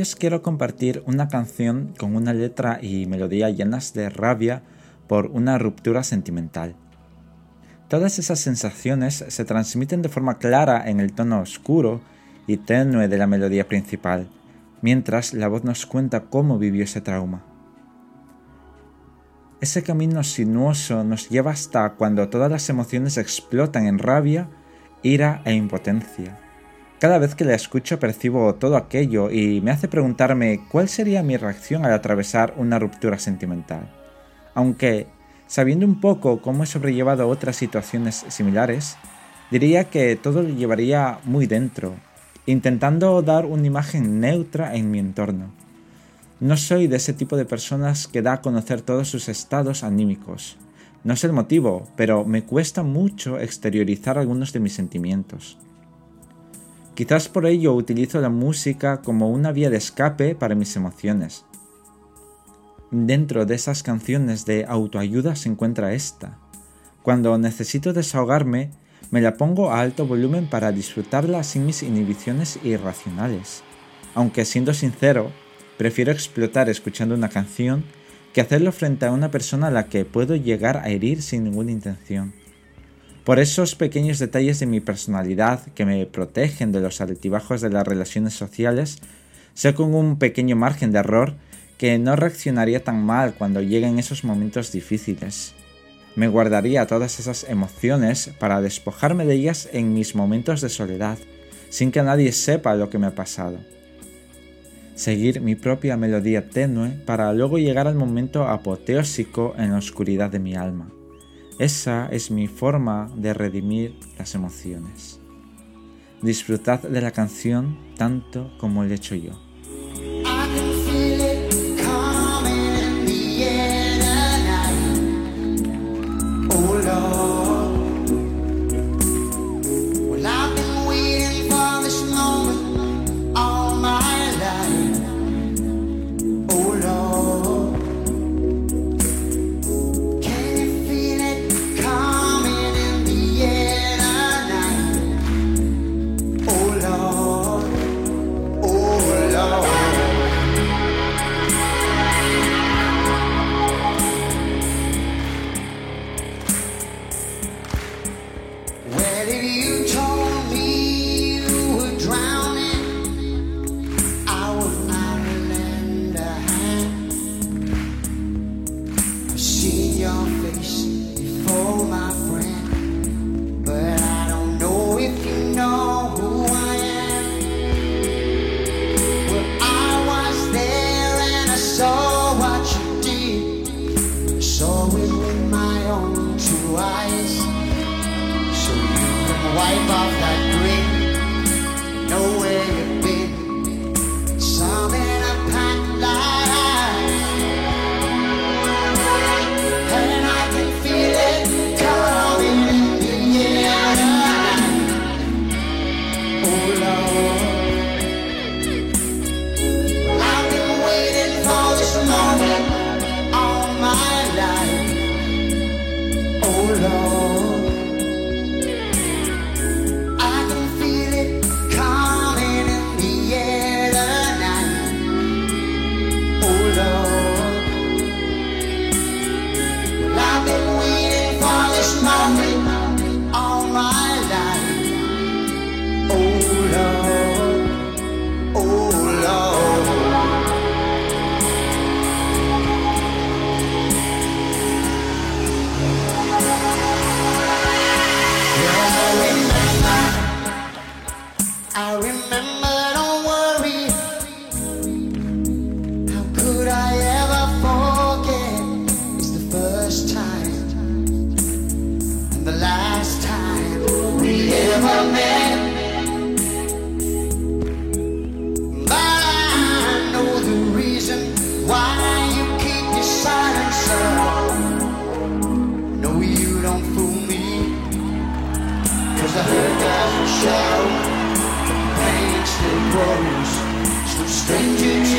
os quiero compartir una canción con una letra y melodía llenas de rabia por una ruptura sentimental. Todas esas sensaciones se transmiten de forma clara en el tono oscuro y tenue de la melodía principal, mientras la voz nos cuenta cómo vivió ese trauma. Ese camino sinuoso nos lleva hasta cuando todas las emociones explotan en rabia, ira e impotencia. Cada vez que la escucho percibo todo aquello y me hace preguntarme cuál sería mi reacción al atravesar una ruptura sentimental. Aunque, sabiendo un poco cómo he sobrellevado otras situaciones similares, diría que todo lo llevaría muy dentro, intentando dar una imagen neutra en mi entorno. No soy de ese tipo de personas que da a conocer todos sus estados anímicos. No sé el motivo, pero me cuesta mucho exteriorizar algunos de mis sentimientos. Quizás por ello utilizo la música como una vía de escape para mis emociones. Dentro de esas canciones de autoayuda se encuentra esta. Cuando necesito desahogarme, me la pongo a alto volumen para disfrutarla sin mis inhibiciones irracionales. Aunque siendo sincero, Prefiero explotar escuchando una canción que hacerlo frente a una persona a la que puedo llegar a herir sin ninguna intención. Por esos pequeños detalles de mi personalidad que me protegen de los altibajos de las relaciones sociales, sé con un pequeño margen de error que no reaccionaría tan mal cuando lleguen esos momentos difíciles. Me guardaría todas esas emociones para despojarme de ellas en mis momentos de soledad, sin que nadie sepa lo que me ha pasado seguir mi propia melodía tenue para luego llegar al momento apoteósico en la oscuridad de mi alma. Esa es mi forma de redimir las emociones. Disfrutad de la canción tanto como lo he hecho yo. wipe off that dream. remember stranger